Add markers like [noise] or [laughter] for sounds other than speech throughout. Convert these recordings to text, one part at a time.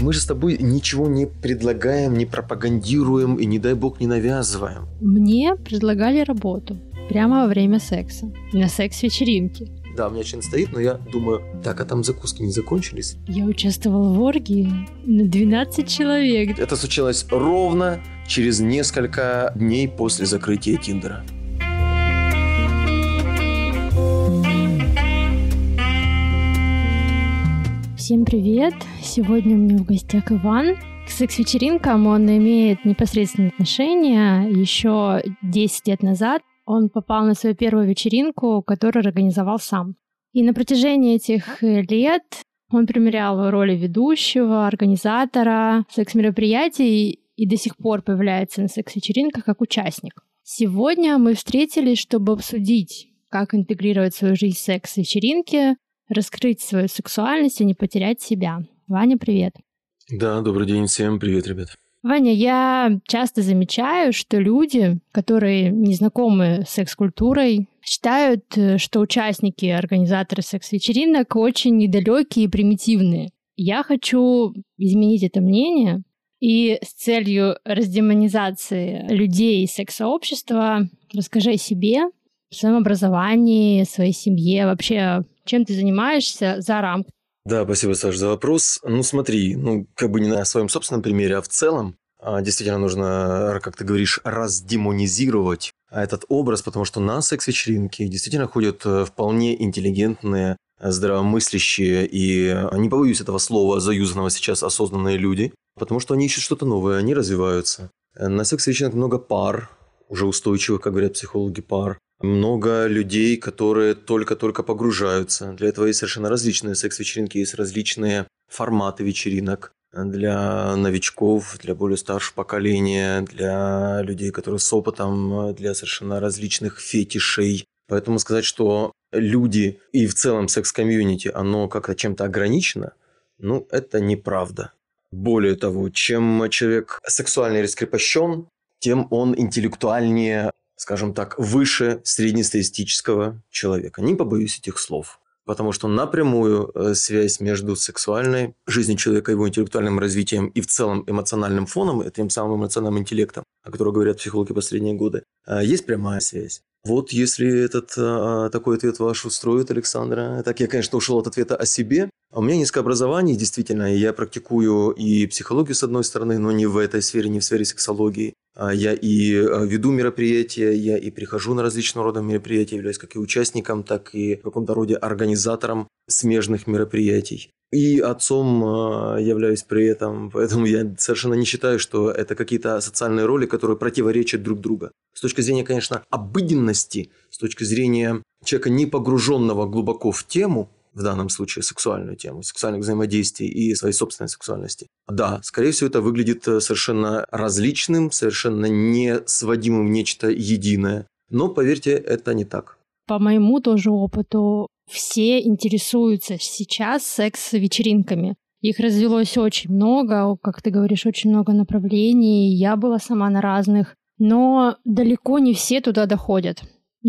Мы же с тобой ничего не предлагаем, не пропагандируем и, не дай бог, не навязываем. Мне предлагали работу прямо во время секса. На секс-вечеринке. Да, у меня член стоит, но я думаю, так, а там закуски не закончились? Я участвовала в оргии на 12 человек. Это случилось ровно через несколько дней после закрытия Тиндера. Всем привет! Сегодня у меня в гостях Иван. К секс-вечеринкам он имеет непосредственное отношение. Еще 10 лет назад он попал на свою первую вечеринку, которую организовал сам. И на протяжении этих лет он примерял роли ведущего, организатора секс-мероприятий и до сих пор появляется на секс-вечеринках как участник. Сегодня мы встретились, чтобы обсудить, как интегрировать свою жизнь в секс-вечеринки, раскрыть свою сексуальность и не потерять себя. Ваня, привет. Да, добрый день всем. Привет, ребят. Ваня, я часто замечаю, что люди, которые не знакомы с секс-культурой, считают, э, что участники, организаторы секс-вечеринок очень недалекие и примитивные. Я хочу изменить это мнение, и с целью раздемонизации людей и секс-сообщества расскажи о себе, своем образовании, своей семье, вообще чем ты занимаешься за рамками. Да, спасибо, Саш, за вопрос. Ну, смотри, ну, как бы не на своем собственном примере, а в целом, а, действительно нужно, как ты говоришь, раздемонизировать этот образ, потому что на секс-вечеринки действительно ходят э, вполне интеллигентные, здравомыслящие и, не побоюсь этого слова, заюзанного сейчас осознанные люди, потому что они ищут что-то новое, они развиваются. На секс-вечеринках много пар, уже устойчивых, как говорят психологи, пар много людей, которые только-только погружаются. Для этого есть совершенно различные секс-вечеринки, есть различные форматы вечеринок для новичков, для более старшего поколения, для людей, которые с опытом, для совершенно различных фетишей. Поэтому сказать, что люди и в целом секс-комьюнити, оно как-то чем-то ограничено, ну, это неправда. Более того, чем человек сексуально раскрепощен, тем он интеллектуальнее скажем так, выше среднестатистического человека. Не побоюсь этих слов. Потому что напрямую э, связь между сексуальной жизнью человека, его интеллектуальным развитием и в целом эмоциональным фоном, этим самым эмоциональным интеллектом, о котором говорят психологи последние годы, э, есть прямая связь. Вот если этот а, такой ответ ваш устроит, Александра. Так я, конечно, ушел от ответа о себе. А у меня низкое образование, действительно, я практикую и психологию, с одной стороны, но не в этой сфере, не в сфере сексологии. А я и а, веду мероприятия, я и прихожу на различного рода мероприятия, являюсь как и участником, так и в каком-то роде организатором смежных мероприятий. И отцом являюсь при этом, [laughs] поэтому я совершенно не считаю, что это какие-то социальные роли, которые противоречат друг другу. С точки зрения, конечно, обыденности, с точки зрения человека, не погруженного глубоко в тему, в данном случае сексуальную тему, сексуальных взаимодействий и своей собственной сексуальности. Да, скорее всего, это выглядит э, совершенно различным, совершенно не сводимым в нечто единое. Но, поверьте, это не так. По моему тоже опыту, все интересуются сейчас секс-вечеринками. Их развелось очень много, как ты говоришь, очень много направлений. Я была сама на разных, но далеко не все туда доходят.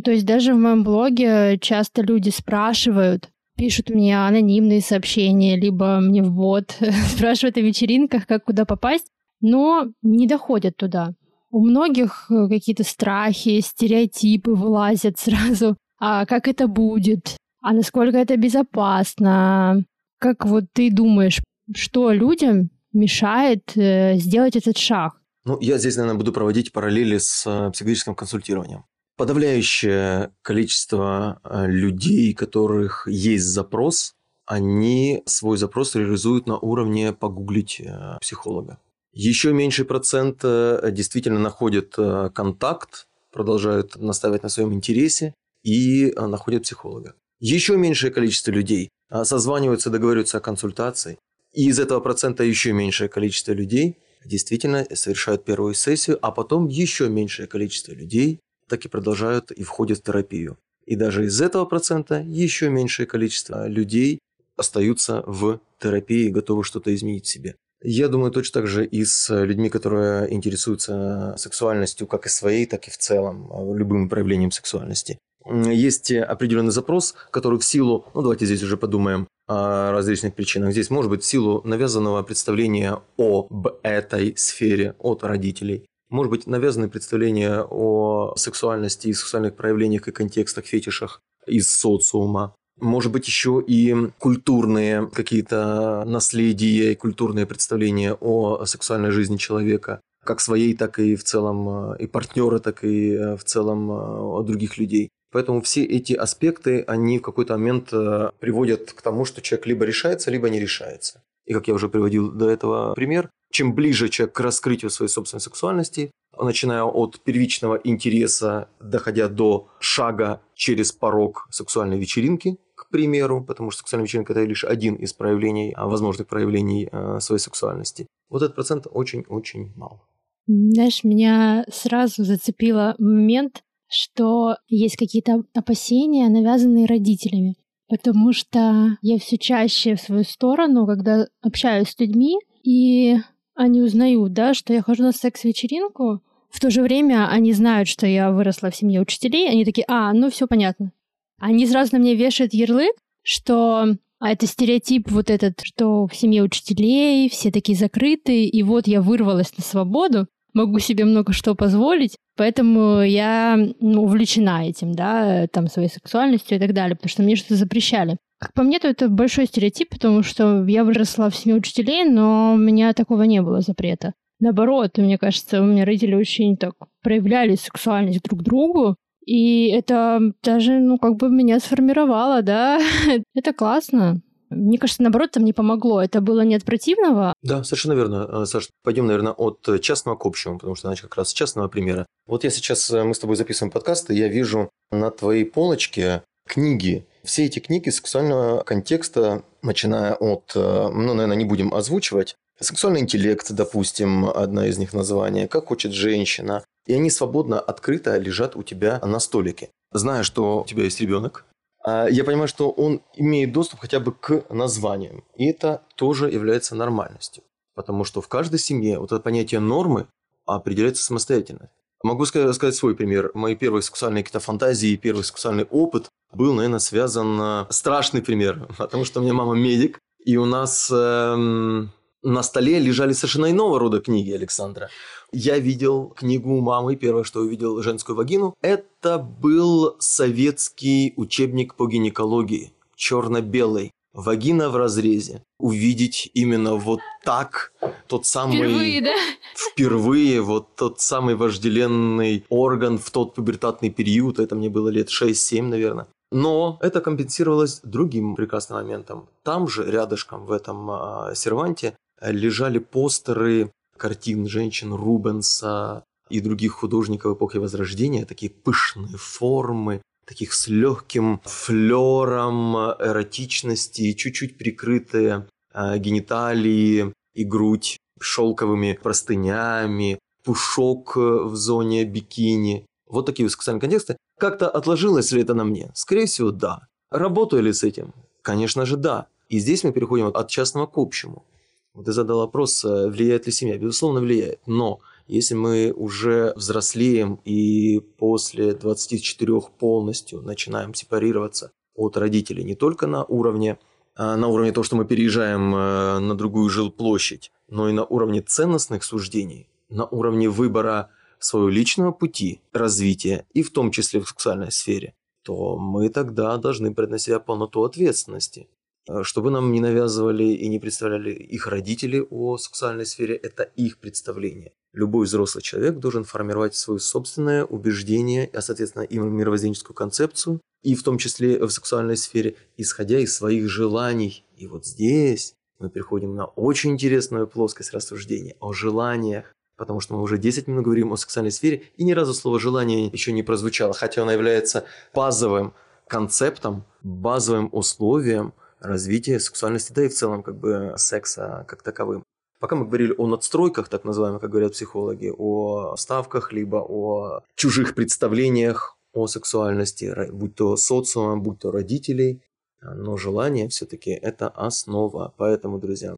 То есть даже в моем блоге часто люди спрашивают, пишут мне анонимные сообщения, либо мне в бот [laughs] спрашивают о вечеринках, как куда попасть, но не доходят туда. У многих э, какие-то страхи, стереотипы вылазят сразу. А как это будет? А насколько это безопасно? Как вот ты думаешь, что людям мешает э, сделать этот шаг? Ну, я здесь, наверное, буду проводить параллели с э, психологическим консультированием подавляющее количество э, людей, у которых есть запрос, они свой запрос реализуют на уровне погуглить э, психолога. Еще меньший процент э, действительно находят контакт, продолжают наставить на своем интересе и находят психолога. Еще меньшее количество людей созваниваются, договариваются о консультации. И из этого процента еще меньшее количество людей действительно совершают первую сессию, а потом еще меньшее количество людей так и продолжают и входят в терапию. И даже из этого процента еще меньшее количество людей остаются в терапии и готовы что-то изменить в себе. Я думаю, точно так же и с людьми, которые интересуются сексуальностью как и своей, так и в целом, любым проявлением сексуальности. есть определенный запрос, который в силу, ну давайте здесь уже подумаем о различных причинах. Здесь может быть в силу навязанного представления об этой сфере от родителей. Может быть навязанное представление о сексуальности и сексуальных проявлениях и контекстах, фетишах из социума. Может быть, еще и культурные какие-то наследия и культурные представления о сексуальной жизни человека, как своей, так и в целом и партнера, так и в целом о других людей. Поэтому все эти аспекты, они в какой-то момент э, приводят к тому, что человек либо решается, либо не решается. И как я уже приводил до этого пример, чем ближе человек к раскрытию своей собственной сексуальности, начиная от первичного интереса, доходя до шага через порог сексуальной вечеринки, к примеру, потому что сексуальная вечеринка – это лишь один из проявлений, а, возможных проявлений э, своей сексуальности. Вот этот процент очень-очень мал. Знаешь, меня сразу зацепило момент, что есть какие-то опасения, навязанные родителями. Потому что я все чаще в свою сторону, когда общаюсь с людьми, и они узнают, да, что я хожу на секс-вечеринку, в то же время они знают, что я выросла в семье учителей, они такие, а, ну все понятно. Они сразу на мне вешают ярлык, что а это стереотип вот этот, что в семье учителей все такие закрытые, и вот я вырвалась на свободу, могу себе много что позволить, поэтому я ну, увлечена этим, да, там, своей сексуальностью и так далее, потому что мне что-то запрещали. Как по мне, то это большой стереотип, потому что я выросла в семье учителей, но у меня такого не было запрета. Наоборот, мне кажется, у меня родители очень так проявляли сексуальность друг к другу, и это даже, ну, как бы меня сформировало, да. [laughs] это классно. Мне кажется, наоборот, там не помогло. Это было не от противного. Да, совершенно верно. Э, Саш, пойдем, наверное, от частного к общему, потому что, значит, как раз с частного примера. Вот я сейчас, э, мы с тобой записываем подкаст, и я вижу на твоей полочке книги. Все эти книги сексуального контекста, начиная от, э, ну, наверное, не будем озвучивать, Сексуальный интеллект, допустим, одна из них название, как хочет женщина. И они свободно, открыто лежат у тебя на столике. Зная, что у тебя есть ребенок, я понимаю, что он имеет доступ хотя бы к названиям. И это тоже является нормальностью. Потому что в каждой семье вот это понятие нормы определяется самостоятельно. Могу сказать свой пример. Мои первые сексуальные какие-то фантазии, первый сексуальный опыт был, наверное, связан... Э, страшный пример, [laughs] потому что у меня мама медик, и у нас эм, на столе лежали совершенно иного рода книги Александра. Я видел книгу мамы, первое, что увидел женскую вагину, это был советский учебник по гинекологии, черно-белый. Вагина в разрезе. Увидеть именно вот так тот самый... Впервые, да? Впервые вот тот самый вожделенный орган в тот пубертатный период, это мне было лет 6-7, наверное. Но это компенсировалось другим прекрасным моментом. Там же, рядышком в этом э, серванте, лежали постеры картин женщин Рубенса и других художников эпохи Возрождения, такие пышные формы, таких с легким флером эротичности, чуть-чуть прикрытые э, гениталии и грудь шелковыми простынями, пушок в зоне бикини. Вот такие сексуальные контексты. Как-то отложилось ли это на мне? Скорее всего, да. Работаю ли с этим? Конечно же, да. И здесь мы переходим от частного к общему. Ты задал вопрос, э, влияет ли семья. Безусловно, влияет. Но если мы уже взрослеем и после 24 полностью начинаем сепарироваться от родителей не только на уровне, а на уровне того, что мы переезжаем э, на другую жилплощадь, но и на уровне ценностных суждений, на уровне выбора своего личного пути развития, и в том числе в сексуальной сфере, то мы тогда должны брать на себя полноту ответственности. Э, чтобы нам не навязывали и не представляли их родители о сексуальной сфере, это их представление. Любой взрослый человек должен формировать свое собственное убеждение, а соответственно и мировоззренческую концепцию, и в том числе в сексуальной сфере, исходя из своих желаний. И вот здесь мы переходим на очень интересную плоскость рассуждения о желаниях, потому что мы уже 10 минут говорим о сексуальной сфере, и ни разу слово «желание» еще не прозвучало, хотя оно является базовым концептом, базовым условием развития сексуальности, да и в целом как бы секса как таковым. Пока мы говорили о надстройках, так называемых, как говорят психологи, о ставках, либо о чужих представлениях о сексуальности, будь то социума, будь то родителей, но желание все-таки это основа. Поэтому, друзья,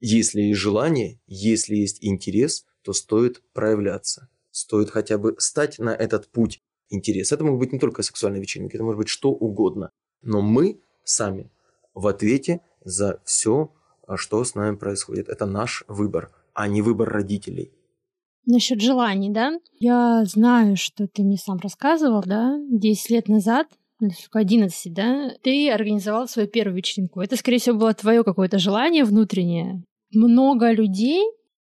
если есть желание, если есть интерес, то стоит проявляться. Стоит хотя бы стать на этот путь интерес. Это могут быть не только сексуальные вечеринки, это может быть что угодно. Но мы сами в ответе за все, что с нами происходит. Это наш выбор, а не выбор родителей. Насчет желаний, да? Я знаю, что ты мне сам рассказывал, да, 10 лет назад, сколько, 11, да, ты организовал свою первую вечеринку. Это, скорее всего, было твое какое-то желание внутреннее. Много людей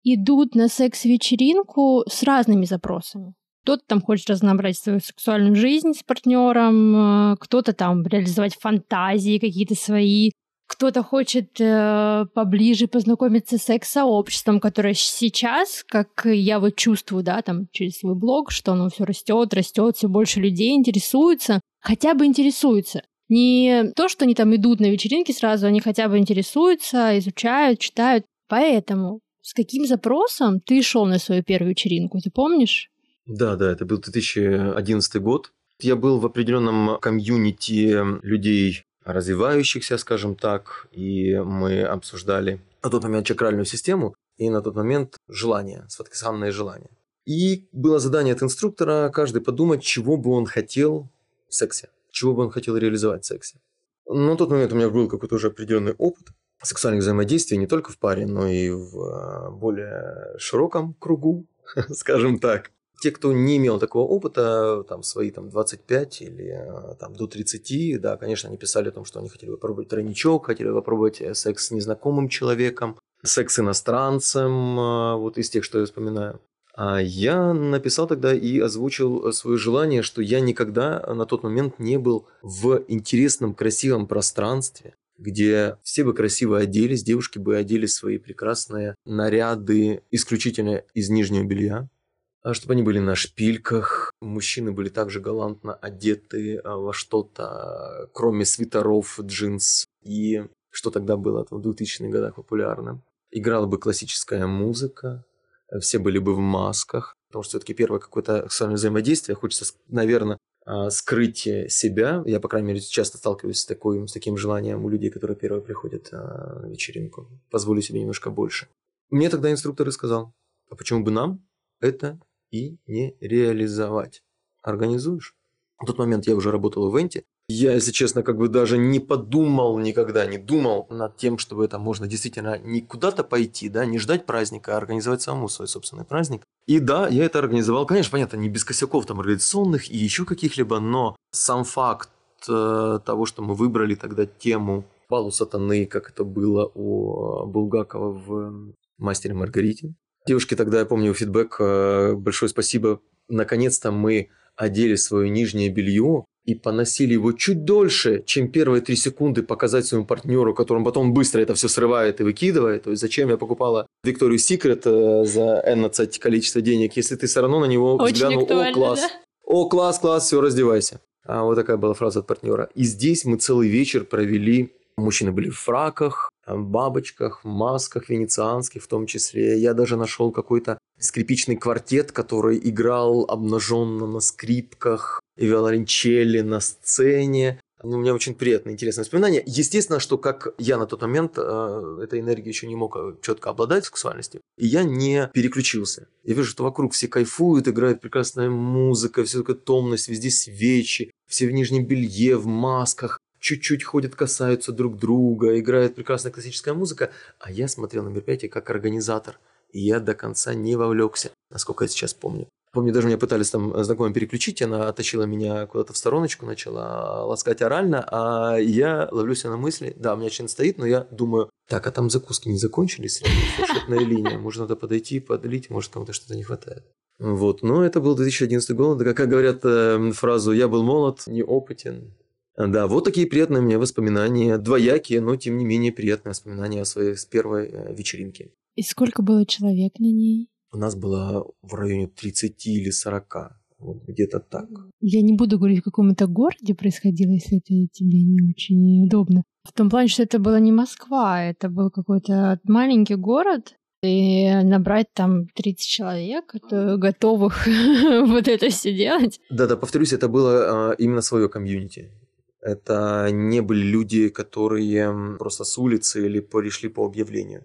идут на секс-вечеринку с разными запросами. Кто-то там хочет разнообразить свою сексуальную жизнь с партнером, э, кто-то там реализовать фантазии какие-то свои, кто-то хочет э, поближе познакомиться с секс-сообществом, которое сейчас, как я вот чувствую, да, там через свой блог, что оно все растет, растет, все больше людей интересуются, хотя бы интересуются. Не то, что они там идут на вечеринки сразу, они хотя бы интересуются, изучают, читают. Поэтому с каким запросом ты шел на свою первую вечеринку, ты помнишь? Да, да, это был 2011 год. Я был в определенном комьюнити людей, развивающихся, скажем так, и мы обсуждали на тот момент чакральную систему и на тот момент желание, сваткасанное желание. И было задание от инструктора каждый подумать, чего бы он хотел в сексе, чего бы он хотел реализовать в сексе. На тот момент у меня был какой-то уже определенный опыт сексуальных взаимодействий не только в паре, но и в а, более широком кругу, [laughs] скажем так. Те, кто не имел такого опыта, там, свои там, 25 или а, там, до 30, да, конечно, они писали о том, что они хотели попробовать тройничок, хотели попробовать э, секс с незнакомым человеком, секс с иностранцем, а, вот из тех, что я вспоминаю. А я написал тогда и озвучил свое желание, что я никогда на тот момент не был в интересном, красивом пространстве, где все бы красиво оделись, девушки бы одели свои прекрасные наряды исключительно из нижнего белья, чтобы они были на шпильках, мужчины были также галантно одеты а, во что-то, кроме свитеров, джинс и что тогда было в 2000-х годах популярно. Играла бы классическая музыка, все были бы в масках, потому что все-таки первое какое-то сексуальное взаимодействие, хочется, наверное, а, скрыть себя. Я, по крайней мере, часто сталкиваюсь с, такой, с таким желанием у людей, которые первые приходят а, на вечеринку. Позволю себе немножко больше. Мне тогда инструктор и сказал, а почему бы нам это и не реализовать? Организуешь? В тот момент я уже работал в ивенте, я, если честно, как бы даже не подумал никогда, не думал над тем, чтобы это можно действительно не куда-то пойти, да, не ждать праздника, а организовать самому свой собственный праздник. И да, я это организовал, конечно, понятно, не без косяков там организационных и еще каких-либо, но сам факт э, того, что мы выбрали тогда тему Палу сатаны, как это было у Булгакова в «Мастере Маргарите». Девушки тогда, я помню, фидбэк, э, большое спасибо. Наконец-то мы одели свое нижнее белье, и поносили его чуть дольше, чем первые три секунды показать своему партнеру, которым потом быстро это все срывает и выкидывает. То есть зачем я покупала Викторию Секрет э, за N количество денег, если ты все равно на него Очень взглянул, о, класс, да? о, класс, класс, все, раздевайся. А вот такая была фраза от партнера. И здесь мы целый вечер провели Мужчины были в фраках, бабочках, масках венецианских в том числе. Я даже нашел какой-то скрипичный квартет, который играл обнаженно на скрипках и виолончели на сцене. Ну, у меня очень приятное, интересное воспоминание. Естественно, что как я на тот момент э, этой энергией еще не мог э, четко обладать сексуальностью, и я не переключился. Я вижу, что вокруг все кайфуют, играет прекрасная музыка, все такая томность, везде свечи, все в нижнем белье, в масках чуть-чуть ходят, касаются друг друга, играет прекрасная классическая музыка, а я смотрел на мероприятие как организатор, и я до конца не вовлекся, насколько я сейчас помню. Помню, даже меня пытались там знакомым переключить, она оттащила меня куда-то в стороночку, начала ласкать орально, а я ловлю себя на мысли, да, у меня член стоит, но я думаю, так, а там закуски не закончились, счетная линия, может, надо подойти, подлить, может, кому-то что-то не хватает. Вот, но это был 2011 год, как говорят э, фразу «я был молод, неопытен, да, вот такие приятные у меня воспоминания, двоякие, но тем не менее приятные воспоминания о своей первой э, вечеринке. И сколько было человек на ней? У нас было в районе 30 или 40, вот где-то так. Я не буду говорить, в каком это городе происходило, если это тебе не очень удобно. В том плане, что это была не Москва, это был какой-то маленький город, и набрать там 30 человек, готовых [laughs] вот это все делать. Да-да, повторюсь, это было а, именно свое комьюнити. Это не были люди, которые просто с улицы или пришли по объявлению.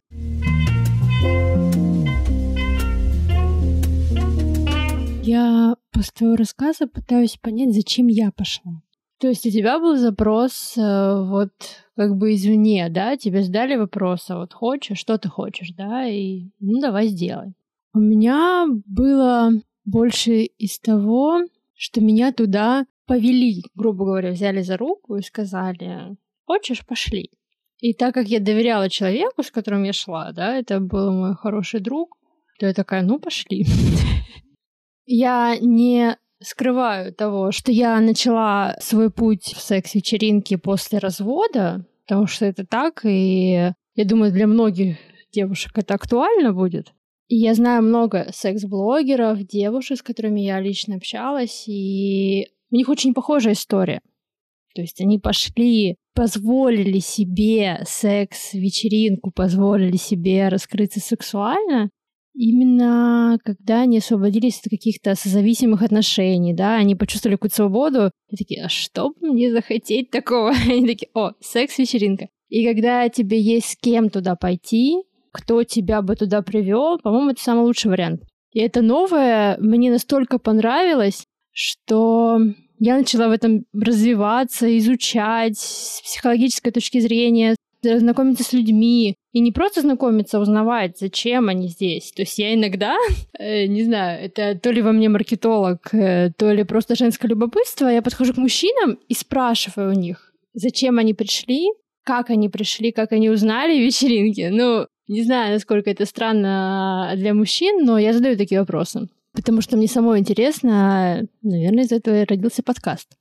Я после твоего рассказа пытаюсь понять, зачем я пошла. То есть у тебя был запрос э, вот как бы извне, да? Тебе задали вопрос, а вот хочешь, что ты хочешь, да? И ну давай сделай. У меня было больше из того, что меня туда повели, грубо говоря, взяли за руку и сказали, хочешь, пошли. И так как я доверяла человеку, с которым я шла, да, это был мой хороший друг, то я такая, ну, пошли. [laughs] Я не скрываю того, что я начала свой путь в секс-вечеринке после развода, потому что это так, и я думаю, для многих девушек это актуально будет. И я знаю много секс-блогеров, девушек, с которыми я лично общалась, и у них очень похожая история. То есть они пошли, позволили себе секс-вечеринку, позволили себе раскрыться сексуально, Именно когда они освободились от каких-то созависимых отношений, да, они почувствовали какую-то свободу, и такие, а что бы мне захотеть такого? [laughs] Они такие, о, секс-вечеринка. И когда тебе есть с кем туда пойти, кто тебя бы туда привел, по-моему, это самый лучший вариант. И это новое мне настолько понравилось, что я начала в этом развиваться, изучать с психологической точки зрения, знакомиться с людьми. И не просто знакомиться, а узнавать, зачем они здесь. То есть я иногда, [laughs] э, не знаю, это то ли во мне маркетолог, э, то ли просто женское любопытство, я подхожу к мужчинам и спрашиваю у них, зачем они пришли, как они пришли, как они узнали вечеринки. Ну, не знаю, насколько это странно для мужчин, но я задаю такие вопросы. Потому что мне самой интересно, наверное, из этого и родился подкаст.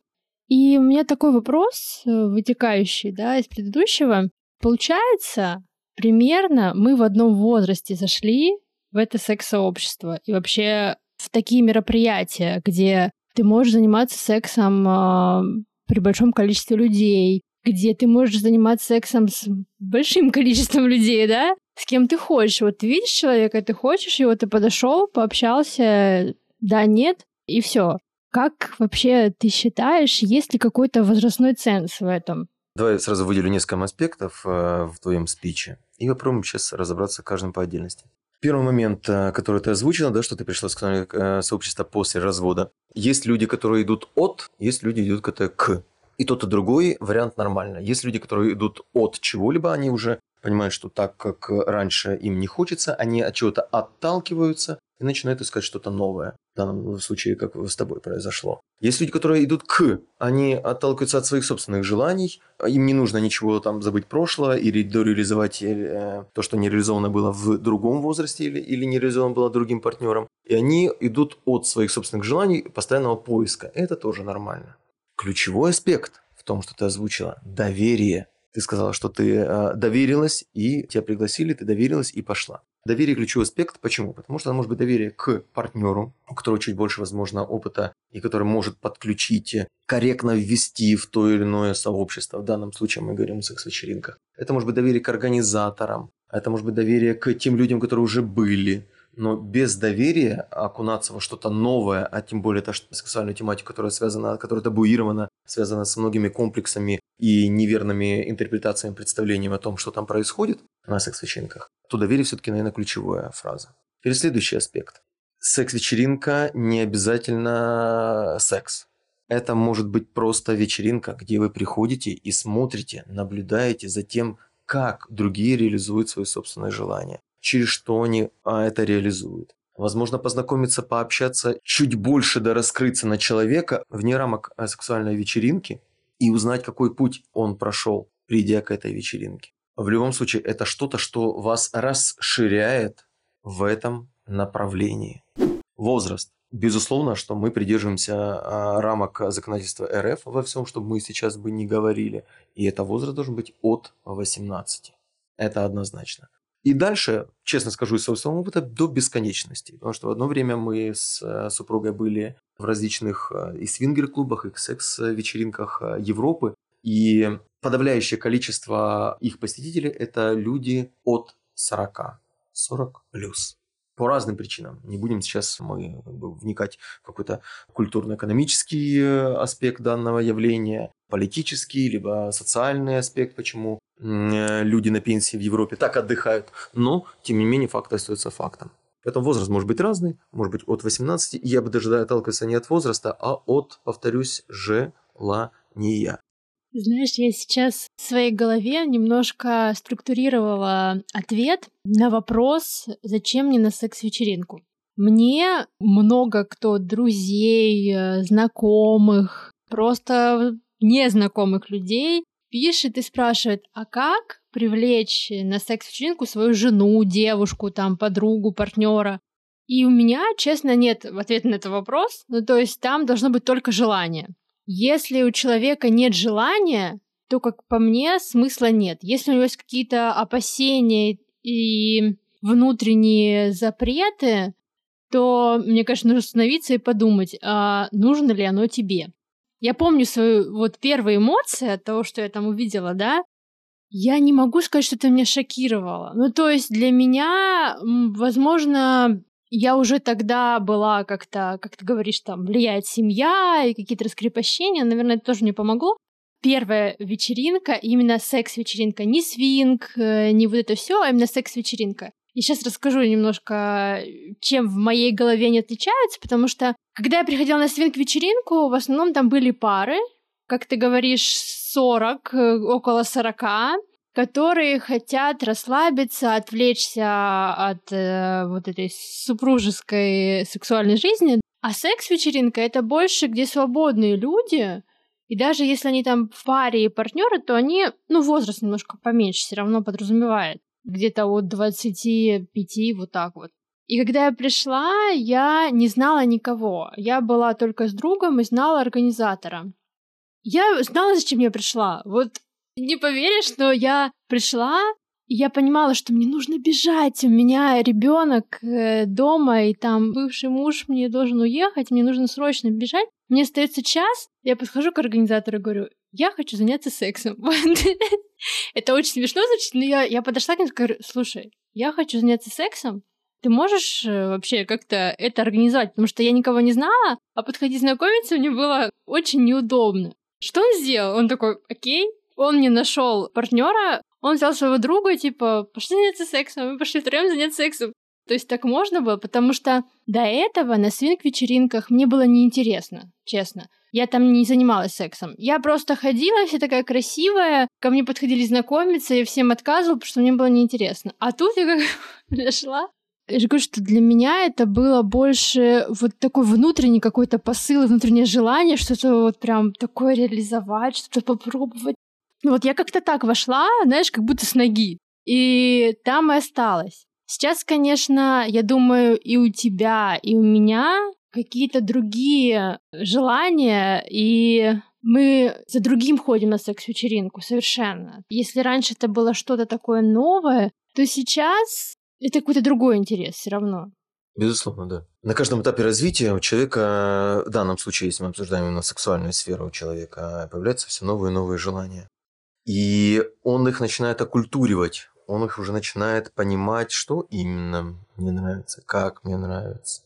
И у меня такой вопрос, э, вытекающий да, из предыдущего. Получается, примерно мы в одном возрасте зашли в это секс-сообщество и вообще в такие мероприятия, где ты можешь заниматься сексом э, при большом количестве людей, где ты можешь заниматься сексом с большим [laughs] количеством людей, да? С кем ты хочешь. Вот ты видишь человека, ты хочешь его, ты подошел, пообщался, да, нет, и все. Как вообще ты считаешь, есть ли какой-то возрастной ценз в этом? Давай я сразу выделю несколько аспектов э, в твоем спиче и попробуем сейчас разобраться каждым по отдельности. Первый момент, э, который ты озвучила, да, что ты пришла с э, сообщества после развода. Есть люди, которые идут от, есть люди, идут к. И тот, и другой вариант нормально. Есть люди, которые идут от чего-либо, они уже понимают, что так, как раньше им не хочется, они от чего-то отталкиваются и начинают искать что-то новое. В данном случае, как с тобой произошло. Есть люди, которые идут к, они отталкиваются от своих собственных желаний, им не нужно ничего там забыть прошлое или дореализовать э, то, что не реализовано было в другом возрасте или, или не реализовано было другим партнером. И они идут от своих собственных желаний постоянного поиска. Это тоже нормально. Ключевой аспект в том, что ты озвучила – доверие. Ты сказала, что ты э, доверилась, и тебя пригласили, ты доверилась и пошла. Доверие – ключевой аспект. Почему? Потому что это может быть доверие к партнеру, у которого чуть больше, возможно, опыта, и который может подключить, корректно ввести в то или иное сообщество. В данном случае мы говорим о секс-вечеринках. Это может быть доверие к организаторам, это может быть доверие к тем людям, которые уже были, но без доверия окунаться во что-то новое, а тем более та сексуальную тематику, которая связана, которая табуирована, связана с многими комплексами и неверными интерпретациями, представлениями о том, что там происходит на секс-вечеринках, то доверие все-таки, наверное, ключевая фраза. Теперь следующий аспект. Секс-вечеринка не обязательно секс. Это может быть просто вечеринка, где вы приходите и смотрите, наблюдаете за тем, как другие реализуют свои собственные желания через что они а, это реализуют. Возможно, познакомиться, пообщаться, чуть больше да раскрыться на человека вне рамок а, сексуальной вечеринки и узнать, какой путь он прошел, придя к этой вечеринке. В любом случае, это что-то, что вас расширяет в этом направлении. Возраст. Безусловно, что мы придерживаемся а, рамок законодательства РФ во всем, чтобы мы сейчас бы не говорили. И это возраст должен быть от 18. Это однозначно. И дальше, честно скажу из собственного опыта, до бесконечности. Потому что в одно время мы с э, супругой были в различных э, и свингер-клубах, и секс-вечеринках э, Европы. И подавляющее количество их посетителей – это люди от 40, 40 плюс. По разным причинам. Не будем сейчас мы вникать в какой-то культурно-экономический аспект данного явления, политический, либо социальный аспект, почему Э, люди на пенсии в Европе так отдыхают. Но, тем не менее, факт остается фактом. Поэтому возраст может быть разный, может быть от 18, я бы даже отталкивался не от возраста, а от, повторюсь, желания. Знаешь, я сейчас в своей голове немножко структурировала ответ на вопрос, зачем мне на секс-вечеринку. Мне много кто друзей, э, знакомых, просто незнакомых людей пишет и спрашивает, а как привлечь на секс-вечеринку свою жену, девушку, там, подругу, партнера? И у меня, честно, нет ответа на этот вопрос. Ну, то есть там должно быть только желание. Если у человека нет желания, то, как по мне, смысла нет. Если у него есть какие-то опасения и внутренние запреты, то, мне кажется, нужно остановиться и подумать, а нужно ли оно тебе. Я помню свою вот первые эмоции от того, что я там увидела, да, я не могу сказать, что это меня шокировало. Ну, то есть для меня, возможно, я уже тогда была как-то, как ты говоришь, там, влияет семья и какие-то раскрепощения, наверное, это тоже мне помогло. Первая вечеринка, именно секс-вечеринка, не свинг, э, не вот это все, а именно секс-вечеринка. И сейчас расскажу немножко, чем в моей голове они отличаются, потому что когда я приходила на свинг-вечеринку, в основном там были пары, как ты говоришь, 40, э, около 40, которые хотят расслабиться, отвлечься от э, вот этой супружеской сексуальной жизни. А секс-вечеринка это больше, где свободные люди, и даже если они там в паре и партнеры, то они, ну, возраст немножко поменьше все равно подразумевает где-то от 25, вот так вот. И когда я пришла, я не знала никого. Я была только с другом и знала организатора. Я знала, зачем я пришла. Вот не поверишь, но я пришла, и я понимала, что мне нужно бежать. У меня ребенок э, дома, и там бывший муж мне должен уехать, мне нужно срочно бежать. Мне остается час, я подхожу к организатору и говорю, я хочу заняться сексом. [laughs] Это очень смешно звучит, но я, я подошла к нему и говорю, слушай, я хочу заняться сексом, ты можешь э, вообще как-то это организовать? Потому что я никого не знала, а подходить знакомиться мне было очень неудобно. Что он сделал? Он такой, окей. Он мне нашел партнера, он взял своего друга, типа, пошли заняться сексом, мы пошли втроем заняться сексом. То есть так можно было, потому что до этого на свинг-вечеринках мне было неинтересно, честно. Я там не занималась сексом. Я просто ходила, вся такая красивая, ко мне подходили знакомиться, я всем отказывала, потому что мне было неинтересно. А тут я как [laughs] пришла, я же говорю, что для меня это было больше вот такой внутренний какой-то посыл, внутреннее желание что-то вот прям такое реализовать, что-то попробовать. Ну вот я как-то так вошла, знаешь, как будто с ноги. И там и осталась. Сейчас, конечно, я думаю, и у тебя, и у меня какие-то другие желания, и мы за другим ходим на секс-вечеринку совершенно. Если раньше это было что-то такое новое, то сейчас это какой-то другой интерес все равно. Безусловно, да. На каждом этапе развития у человека, в данном случае, если мы обсуждаем именно сексуальную сферу у человека, появляются все новые и новые желания. И он их начинает оккультуривать он их уже начинает понимать, что именно мне нравится, как мне нравится,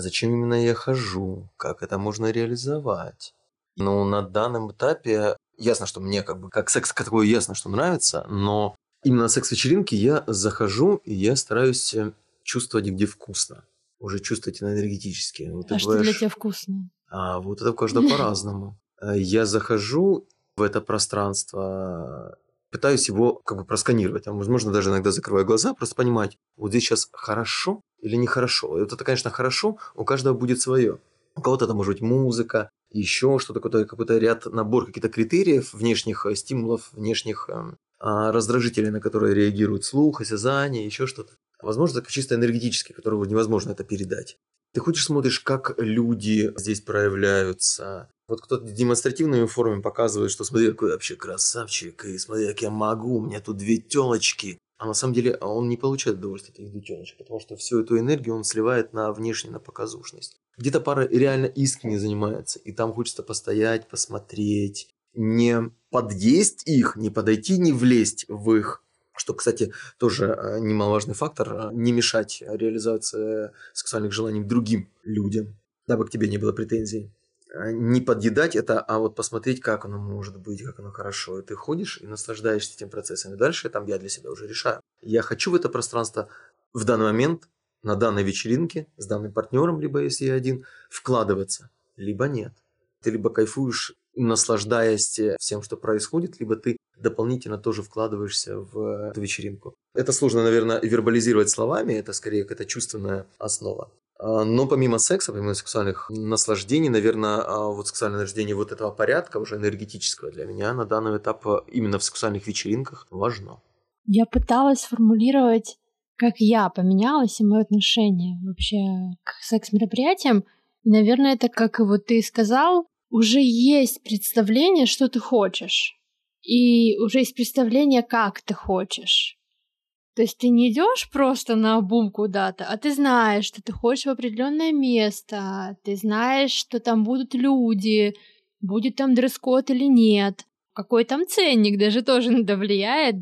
зачем именно я хожу, как это можно реализовать. Но на данном этапе ясно, что мне как бы как секс такое ясно, что нравится, но именно на секс-вечеринке я захожу и я стараюсь э, чувствовать, где вкусно. Уже чувствовать энергетически. Вот а что бываешь... для тебя вкусно? А вот это у каждого [laughs] по-разному. Э, я захожу в это пространство, пытаюсь его как бы просканировать, а возможно даже иногда закрываю глаза, просто понимать, вот здесь сейчас хорошо или нехорошо. И вот это, конечно, хорошо, у каждого будет свое. У кого-то это может быть музыка, еще что-то, какой-то, какой-то ряд, набор каких-то критериев, внешних э, стимулов, внешних э, раздражителей, на которые реагирует слух, осязание, еще что-то. Возможно, это чисто энергетически, которого невозможно это передать. Ты хочешь смотришь, как люди здесь проявляются, вот кто-то демонстративными формами показывает, что смотри, какой вообще красавчик, и смотри, как я могу, у меня тут две телочки. А на самом деле он не получает удовольствия от этих детеночек, потому что всю эту энергию он сливает на внешнюю, на показушность. Где-то пара реально искренне занимается, и там хочется постоять, посмотреть, не подъесть их, не подойти, не влезть в их что, кстати, тоже э, немаловажный фактор, э, не мешать реализации сексуальных желаний другим людям, дабы к тебе не было претензий. А, не подъедать это, а вот посмотреть, как оно может быть, как оно хорошо. И ты ходишь и наслаждаешься этим процессом. И дальше там я для себя уже решаю. Я хочу в это пространство в данный момент на данной вечеринке с данным партнером, либо если я один, вкладываться, либо нет. Ты либо кайфуешь, наслаждаясь всем, что происходит, либо ты дополнительно тоже вкладываешься в эту вечеринку. Это сложно, наверное, вербализировать словами, это скорее какая-то чувственная основа. А, но помимо секса, помимо сексуальных наслаждений, наверное, а, вот сексуальное наслаждение вот этого порядка, уже энергетического для меня на данный этап именно в сексуальных вечеринках важно. Я пыталась сформулировать, как я поменялась и мое отношение вообще к секс-мероприятиям. наверное, это, как и вот ты сказал, уже есть представление, что ты хочешь. И уже есть представление, как ты хочешь. То есть ты не идешь просто на обум куда-то, а ты знаешь, что ты хочешь в определенное место, ты знаешь, что там будут люди, будет там дресс-код или нет, какой там ценник даже тоже надо влияет.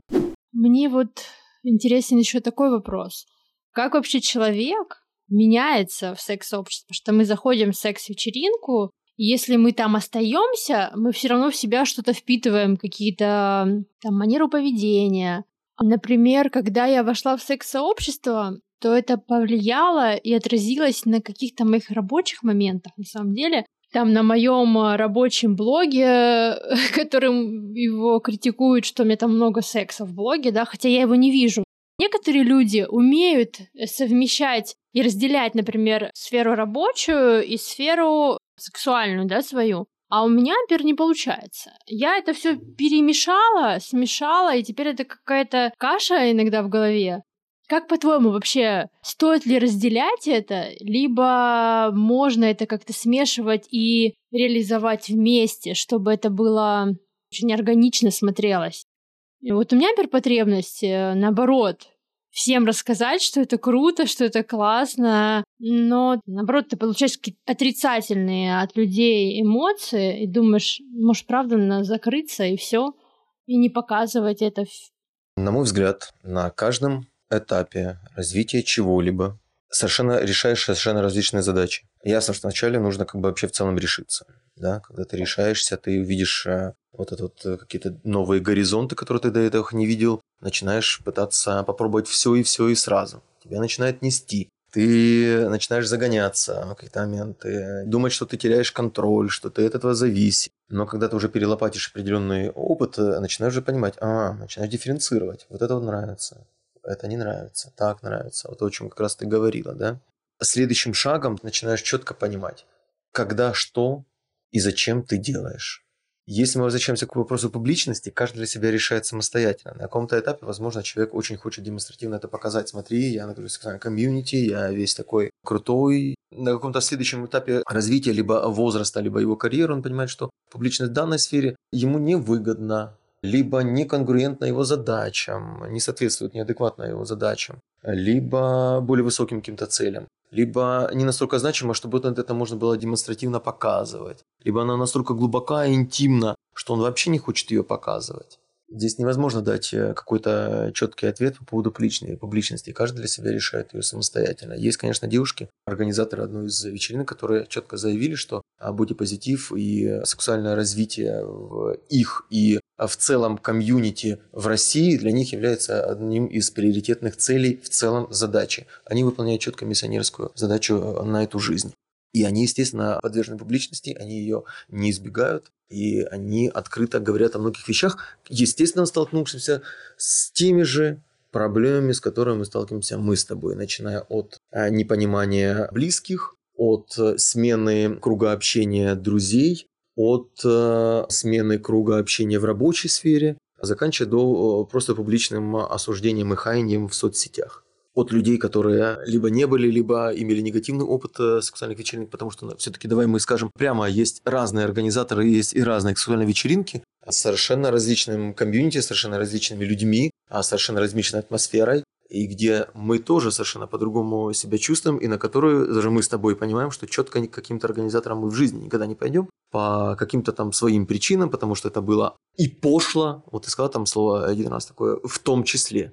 Мне вот интересен еще такой вопрос. Как вообще человек меняется в секс-обществе? Что мы заходим в секс-вечеринку, если мы там остаемся, мы все равно в себя что-то впитываем, какие-то там манеру поведения, Например, когда я вошла в секс-сообщество, то это повлияло и отразилось на каких-то моих рабочих моментах, на самом деле. Там на моем э, рабочем блоге, [laughs] которым его критикуют, что у меня там много секса в блоге, да, хотя я его не вижу. Некоторые люди умеют совмещать и разделять, например, сферу рабочую и сферу сексуальную, да, свою. А у меня, например, не получается. Я это все перемешала, смешала, и теперь это какая-то каша иногда в голове. Как по-твоему вообще, стоит ли разделять это, либо можно это как-то смешивать и реализовать вместе, чтобы это было очень органично смотрелось? И вот у меня, например, потребность, э, наоборот, всем рассказать, что это круто, что это классно, но наоборот ты получаешь какие-то отрицательные от людей эмоции и думаешь, может, правда, надо закрыться и все, и не показывать это. На мой взгляд, на каждом этапе развития чего-либо совершенно решаешь совершенно различные задачи. Ясно, что вначале нужно как бы вообще в целом решиться. Да? Когда ты решаешься, ты видишь э, вот это вот э, какие-то новые горизонты, которые ты до этого не видел, начинаешь пытаться попробовать все и все и сразу. Тебя начинает нести. Ты начинаешь загоняться в какие-то моменты, думать, что ты теряешь контроль, что ты от этого зависишь. Но когда ты уже перелопатишь определенный опыт, э, начинаешь уже понимать, а, начинаешь дифференцировать. Вот это вот нравится, это не нравится, так нравится. Вот то, о чем как раз ты говорила, да? Следующим шагом начинаешь четко понимать, когда что и зачем ты делаешь. Если мы возвращаемся к вопросу публичности, каждый для себя решает самостоятельно. На каком-то этапе, возможно, человек очень хочет демонстративно это показать. Смотри, я на сексуальном комьюнити, я весь такой крутой. На каком-то следующем этапе развития либо возраста, либо его карьеры, он понимает, что публичность в данной сфере ему невыгодна, либо не конкурентна его задачам, не соответствует неадекватно его задачам, либо более высоким каким-то целям либо не настолько значима, чтобы это можно было демонстративно показывать, либо она настолько глубока и интимна, что он вообще не хочет ее показывать. Здесь невозможно дать э, какой-то четкий ответ по поводу публичной, публичности. Каждый для себя решает ее самостоятельно. Есть, конечно, девушки, организаторы одной из вечеринок, которые четко заявили, что бодипозитив и сексуальное развитие в их и в целом комьюнити в России для них является одним из приоритетных целей в целом задачи. Они выполняют четко миссионерскую задачу э, на эту жизнь. И они, естественно, подвержены публичности, они ее не избегают, и они открыто говорят о многих вещах, естественно, столкнувшимся с теми же проблемами, с которыми мы сталкиваемся мы с тобой, начиная от э, непонимания близких, от э, смены круга общения друзей, от э, смены круга общения в рабочей сфере, заканчивая до просто публичным осуждением и хаянием в соцсетях. От людей, которые либо не были, либо имели негативный опыт э, сексуальных вечеринок, потому что ну, все-таки давай мы скажем прямо, есть разные организаторы, есть и разные сексуальные вечеринки с совершенно различным комьюнити, совершенно различными людьми, а совершенно различной атмосферой, и где мы тоже совершенно по-другому себя чувствуем, и на которую даже мы с тобой понимаем, что четко к каким-то организаторам мы в жизни никогда не пойдем по каким-то там своим причинам, потому что это было и пошло, вот ты сказал там слово один раз такое, в том числе.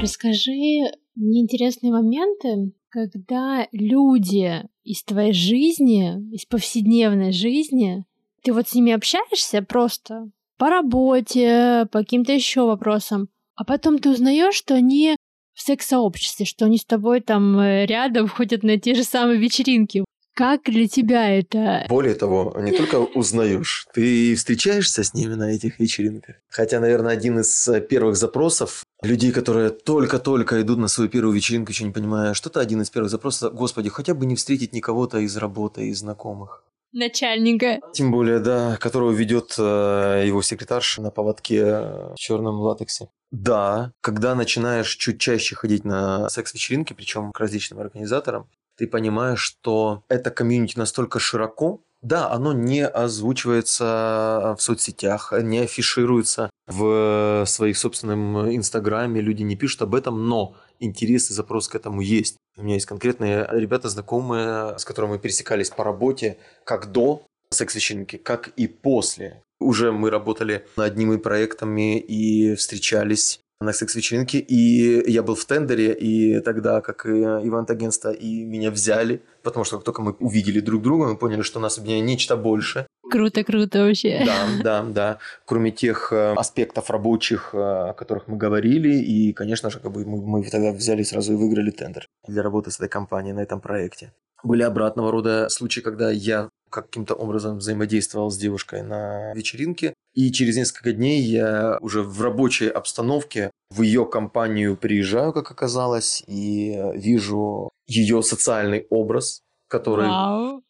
Расскажи мне интересные моменты, когда люди из твоей жизни, из повседневной жизни, ты вот с ними общаешься просто по работе, по каким-то еще вопросам, а потом ты узнаешь, что они в секс-сообществе, что они с тобой там э, рядом [laughs] ходят на те же самые вечеринки. Как для тебя это? Более того, не только узнаешь, ты встречаешься с ними на этих вечеринках. Хотя, наверное, один из э, первых запросов людей, которые только-только идут на свою первую вечеринку, еще не понимая, что-то один из первых запросов, господи, хотя бы не встретить никого-то из работы, из знакомых. Начальника. Тем более, да, которого ведет э, его секретарша на поводке в черном латексе. Да, когда начинаешь чуть чаще ходить на секс-вечеринки, причем к различным организаторам, ты понимаешь, что это комьюнити настолько широко, да, оно не озвучивается в соцсетях, не афишируется в своих собственном инстаграме, люди не пишут об этом, но интерес и запрос к этому есть. У меня есть конкретные ребята, знакомые, с которыми мы пересекались по работе, как до секс-вечеринки, как и после. Уже мы работали над одними проектами и встречались на секс-вечеринке, и я был в тендере, и тогда, как и ивент-агентство, и меня взяли, потому что как только мы увидели друг друга, мы поняли, что нас объединяет нечто больше. Круто, круто вообще. Да, да, да. Кроме тех э, аспектов рабочих, э, о которых мы говорили, и, конечно же, как бы мы, мы тогда взяли сразу и выиграли тендер для работы с этой компанией на этом проекте. Были обратного рода случаи, когда я каким-то образом взаимодействовал с девушкой на вечеринке, и через несколько дней я уже в рабочей обстановке в ее компанию приезжаю, как оказалось, и вижу ее социальный образ, который,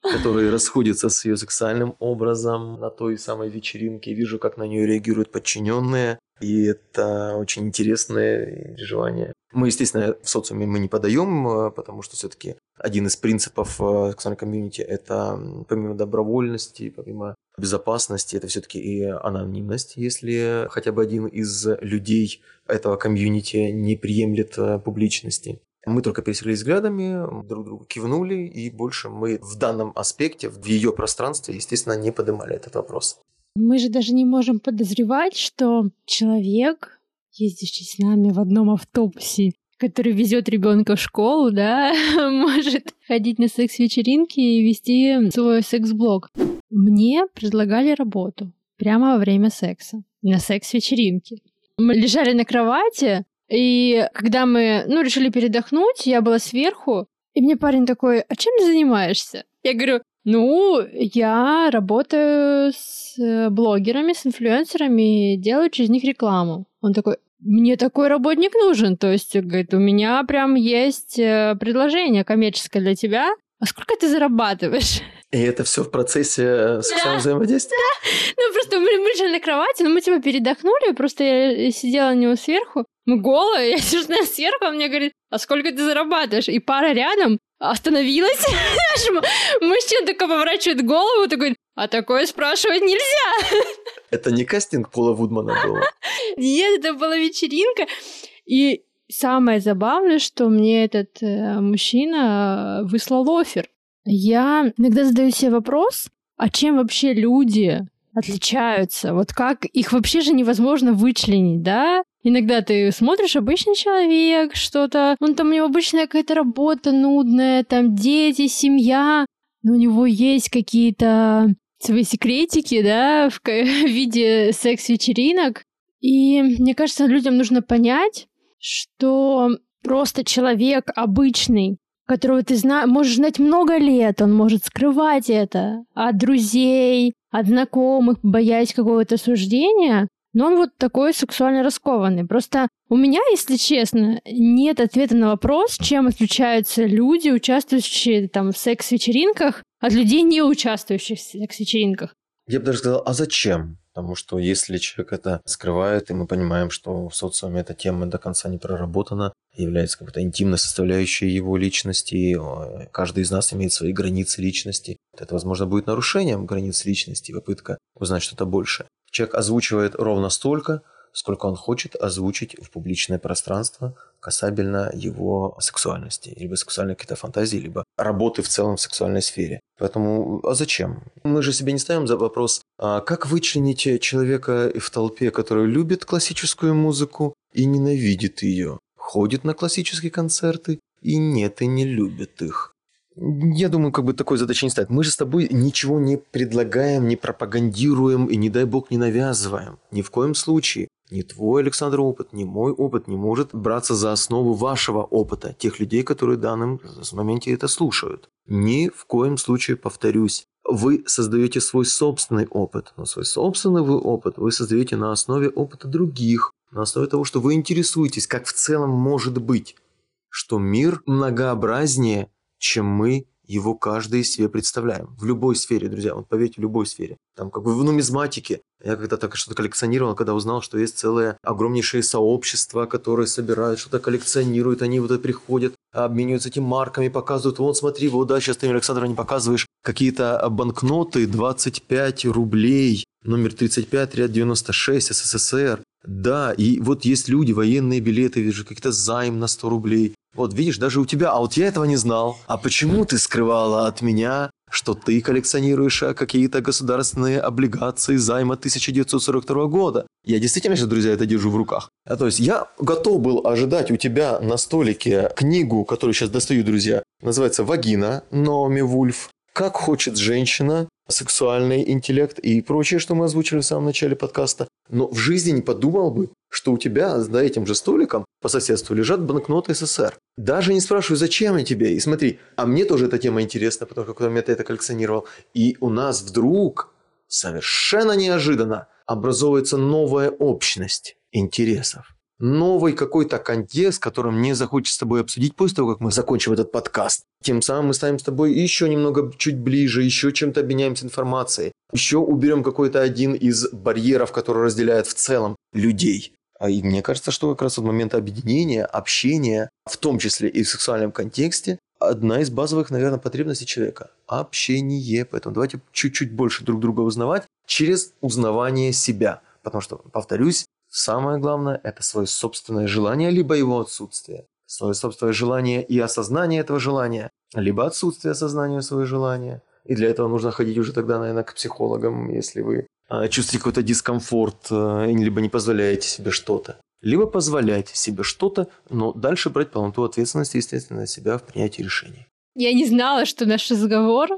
который расходится с ее сексуальным образом на той самой вечеринке. Вижу, как на нее реагируют подчиненные. И это очень интересное переживание. Мы, естественно, в социуме мы не подаем, э, потому что все-таки один из принципов э, сексуальной комьюнити – это помимо добровольности, помимо безопасности, это все-таки и анонимность, если хотя бы один из людей этого комьюнити не приемлет э, публичности. Мы только пересеклись взглядами, друг другу кивнули, и больше мы в данном аспекте, в ее пространстве, естественно, не поднимали этот вопрос. Мы же даже не можем подозревать, что человек, ездящий с нами в одном автобусе, который везет ребенка в школу, да, [laughs] может ходить на секс-вечеринки и вести свой секс-блог. Мне предлагали работу прямо во время секса на секс-вечеринке. Мы лежали на кровати, и когда мы, ну, решили передохнуть, я была сверху, и мне парень такой, а чем ты занимаешься? Я говорю, ну, я работаю с э, блогерами, с инфлюенсерами, делаю через них рекламу. Он такой, мне такой работник нужен. То есть, говорит, у меня прям есть э, предложение коммерческое для тебя. А сколько ты зарабатываешь? И это все в процессе э, сексуального да, взаимодействия? Да. Ну, просто мы, мы лежали на кровати, но мы типа передохнули, просто я сидела на него сверху. Мы голые, [laughs] я сижу на сверху, он мне говорит, а сколько ты зарабатываешь? И пара рядом остановилась. [laughs] Мужчина такой поворачивает голову, такой, а такое спрашивать нельзя. [laughs] Это не кастинг Пола Вудмана был? Нет, это была вечеринка. И самое забавное, что мне этот э, мужчина выслал офер. Я иногда задаю себе вопрос, а чем вообще люди отличаются? Вот как их вообще же невозможно вычленить, да? Иногда ты смотришь, обычный человек, что-то, он там у него обычная какая-то работа нудная, там дети, семья, но у него есть какие-то свои секретики, да, в, [laughs] в виде секс-вечеринок. И мне кажется, людям нужно понять, что просто человек обычный, которого ты зна- можешь знать много лет, он может скрывать это от друзей, от знакомых, боясь какого-то суждения, но он вот такой сексуально раскованный. Просто у меня, если честно, нет ответа на вопрос, чем отличаются люди, участвующие там в секс-вечеринках, от людей, не участвующих в секс-вечеринках. Я бы даже сказал, а зачем? Потому что если человек это скрывает, и мы понимаем, что в социуме эта тема до конца не проработана, является какой-то интимной составляющей его личности, каждый из нас имеет свои границы личности. Это, возможно, будет нарушением границ личности, попытка узнать что-то больше. Человек озвучивает ровно столько, сколько он хочет озвучить в публичное пространство касабельно его сексуальности, либо сексуальной какой-то фантазии, либо работы в целом в сексуальной сфере. Поэтому, а зачем? Мы же себе не ставим за вопрос, как вычленить человека в толпе, который любит классическую музыку и ненавидит ее, ходит на классические концерты и нет, и не любит их. Я думаю, как бы такой задачи не стоит. Мы же с тобой ничего не предлагаем, не пропагандируем и, не дай бог, не навязываем. Ни в коем случае. Ни твой, Александр, опыт, ни мой опыт не может браться за основу вашего опыта, тех людей, которые в данном моменте это слушают. Ни в коем случае, повторюсь, вы создаете свой собственный опыт, но свой собственный вы опыт вы создаете на основе опыта других, на основе того, что вы интересуетесь, как в целом может быть, что мир многообразнее, чем мы его каждый себе представляем. В любой сфере, друзья, вот поверьте, в любой сфере. Там как бы в нумизматике. Я когда-то что-то коллекционировал, когда узнал, что есть целое огромнейшее сообщество, которые собирают, что-то коллекционируют, они вот приходят, обмениваются этими марками, показывают, вот смотри, вот да, сейчас ты, Александр, не показываешь какие-то банкноты 25 рублей, номер 35, ряд 96, СССР. Да, и вот есть люди, военные билеты, вижу, какие-то займ на 100 рублей. Вот видишь, даже у тебя, а вот я этого не знал. А почему ты скрывала от меня, что ты коллекционируешь а, какие-то государственные облигации займа 1942 года? Я действительно сейчас, друзья, это держу в руках. А, то есть я готов был ожидать у тебя на столике книгу, которую сейчас достаю, друзья. Называется «Вагина» Номи Вульф. «Как хочет женщина», сексуальный интеллект и прочее, что мы озвучили в самом начале подкаста. Но в жизни не подумал бы, что у тебя за этим же столиком по соседству лежат банкноты СССР. Даже не спрашиваю, зачем я тебе. И смотри, а мне тоже эта тема интересна, потому что когда я это коллекционировал. И у нас вдруг совершенно неожиданно образовывается новая общность интересов новый какой-то контекст, который мне захочется с тобой обсудить после того, как мы закончим этот подкаст. Тем самым мы станем с тобой еще немного чуть ближе, еще чем-то обменяемся информацией. Еще уберем какой-то один из барьеров, который разделяет в целом людей. А и мне кажется, что как раз от момента объединения, общения, в том числе и в сексуальном контексте, одна из базовых, наверное, потребностей человека – общение. Поэтому давайте чуть-чуть больше друг друга узнавать через узнавание себя. Потому что, повторюсь, Самое главное – это свое собственное желание, либо его отсутствие. Свое собственное желание и осознание этого желания, либо отсутствие осознания своего желания. И для этого нужно ходить уже тогда, наверное, к психологам, если вы чувствуете какой-то дискомфорт, а, либо не позволяете себе что-то. Либо позволяете себе что-то, но дальше брать полноту ответственности, естественно, на себя в принятии решений. Я не знала, что наш разговор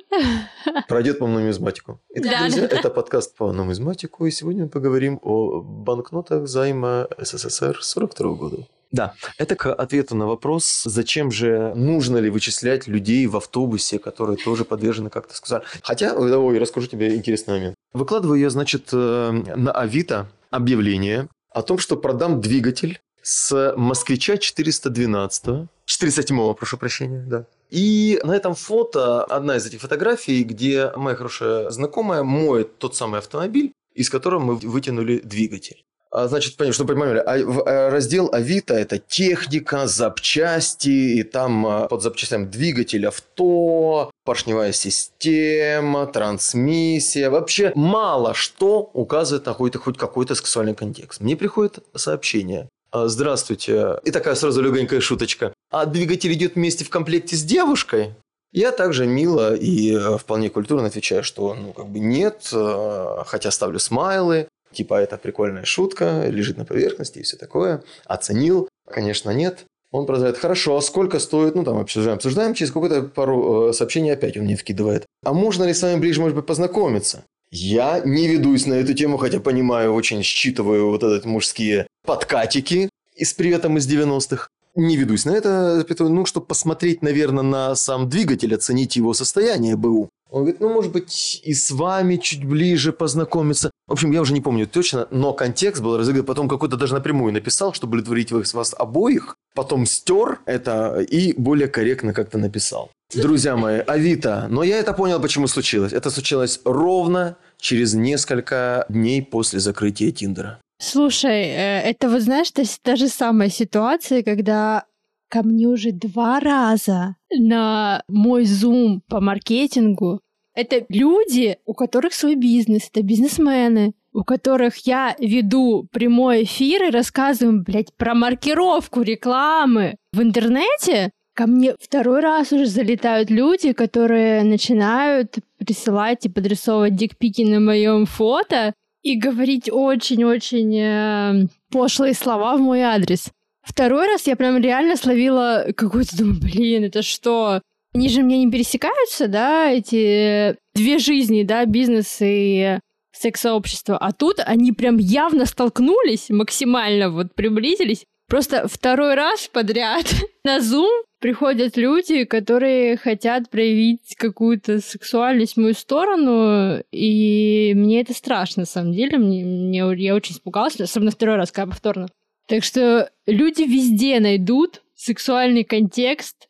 пройдет по нумизматику. [laughs] Итак, да, друзья, да. это подкаст по нумизматику, и сегодня мы поговорим о банкнотах займа СССР 42 года. Да, это к ответу на вопрос, зачем же нужно ли вычислять людей в автобусе, которые тоже подвержены, как ты сказал. Хотя, давай, расскажу тебе интересный момент. Выкладываю я, значит, э, на Авито объявление о том, что продам двигатель с москвича 412 407 прошу прощения, да. И на этом фото одна из этих фотографий, где моя хорошая знакомая моет тот самый автомобиль, из которого мы вытянули двигатель. А, значит, понятно, что понимали, а, а, раздел Авито – это техника, запчасти, и там а, под запчастями двигатель авто, поршневая система, трансмиссия. Вообще мало что указывает на какой-то хоть какой-то сексуальный контекст. Мне приходит сообщение. Здравствуйте. И такая сразу легонькая шуточка. А двигатель идет вместе в комплекте с девушкой? Я также мило и э, вполне культурно отвечаю, что ну как бы нет, э, хотя ставлю смайлы, типа это прикольная шутка, лежит на поверхности и все такое. Оценил? Конечно, нет. Он продолжает, хорошо, а сколько стоит? Ну, там обсуждаем, обсуждаем, через какое-то пару э, сообщений опять он мне вкидывает. А можно ли с вами ближе, может быть, познакомиться? Я не ведусь на эту тему, хотя понимаю, очень считываю вот этот мужские подкатики из приветом из 90-х. Не ведусь на это, ну, чтобы посмотреть, наверное, на сам двигатель, оценить его состояние БУ. Он говорит, ну, может быть, и с вами чуть ближе познакомиться. В общем, я уже не помню точно, но контекст был разыгран. Потом какой-то даже напрямую написал, чтобы удовлетворить вас обоих. Потом стер это и более корректно как-то написал. Друзья мои, Авито. Но я это понял, почему случилось. Это случилось ровно через несколько дней после закрытия Тиндера. Слушай, э, это вот знаешь, та, та же самая ситуация, когда ко мне уже два раза на мой зум по маркетингу. Это люди, у которых свой бизнес, это бизнесмены, у которых я веду прямой эфир и рассказываю, блядь, про маркировку рекламы в интернете. Ко мне второй раз уже залетают люди, которые начинают присылать и подрисовывать дикпики на моем фото и говорить очень-очень э, пошлые слова в мой адрес. Второй раз я прям реально словила какой-то, думаю, блин, это что? Они же мне не пересекаются, да, эти две жизни, да, бизнес и секс-сообщества. А тут они прям явно столкнулись, максимально вот приблизились. Просто второй раз подряд [laughs] на Zoom приходят люди, которые хотят проявить какую-то сексуальность в мою сторону, и мне это страшно, на самом деле. Мне, мне, я очень испугалась, особенно второй раз, когда повторно. Так что люди везде найдут сексуальный контекст,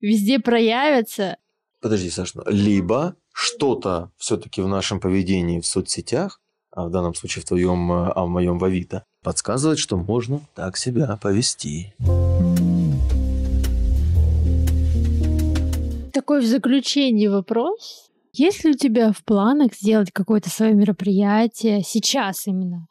везде проявятся. Подожди, Саша, ну, либо что-то все-таки в нашем поведении в соцсетях, а в данном случае в твоем, а в моем в Авито, подсказывает, что можно так себя повести. Такой в заключении вопрос. Есть ли у тебя в планах сделать какое-то свое мероприятие сейчас именно?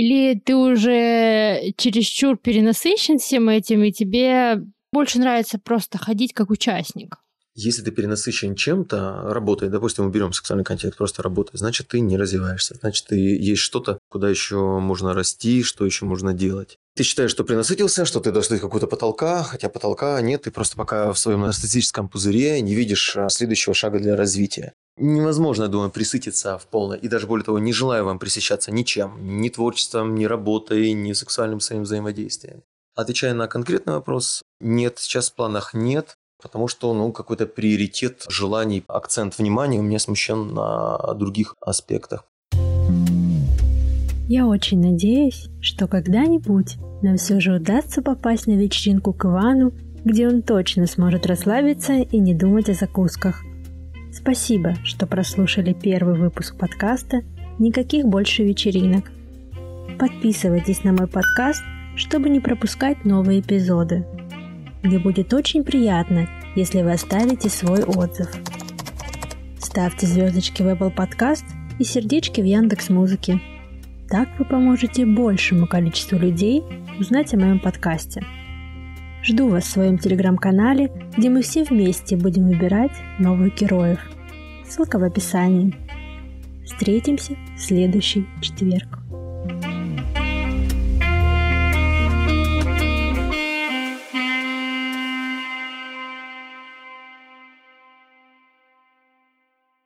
Или ты уже чересчур перенасыщен всем этим, и тебе больше нравится просто ходить как участник? Если ты перенасыщен чем-то, работой, допустим, уберем сексуальный контекст, просто работой, значит, ты не развиваешься. Значит, ты есть что-то, куда еще можно расти, что еще можно делать. Ты считаешь, что принасытился, что ты достиг какого-то потолка, хотя потолка нет, ты просто пока в своем анестетическом пузыре не видишь а, следующего шага для развития. Невозможно, я думаю, присытиться в полной. И даже более того, не желаю вам присыщаться ничем. Ни творчеством, ни работой, ни сексуальным своим взаимодействием. Отвечая на конкретный вопрос, нет, сейчас в планах нет, потому что ну, какой-то приоритет желаний, акцент внимания у меня смещен на других аспектах. Я очень надеюсь, что когда-нибудь нам все же удастся попасть на вечеринку к Ивану, где он точно сможет расслабиться и не думать о закусках. Спасибо, что прослушали первый выпуск подкаста «Никаких больше вечеринок». Подписывайтесь на мой подкаст, чтобы не пропускать новые эпизоды. Мне будет очень приятно, если вы оставите свой отзыв. Ставьте звездочки в Apple Podcast и сердечки в Яндекс Музыке. Так вы поможете большему количеству людей узнать о моем подкасте. Жду вас в своем телеграм-канале, где мы все вместе будем выбирать новых героев. Ссылка в описании. Встретимся в следующий четверг.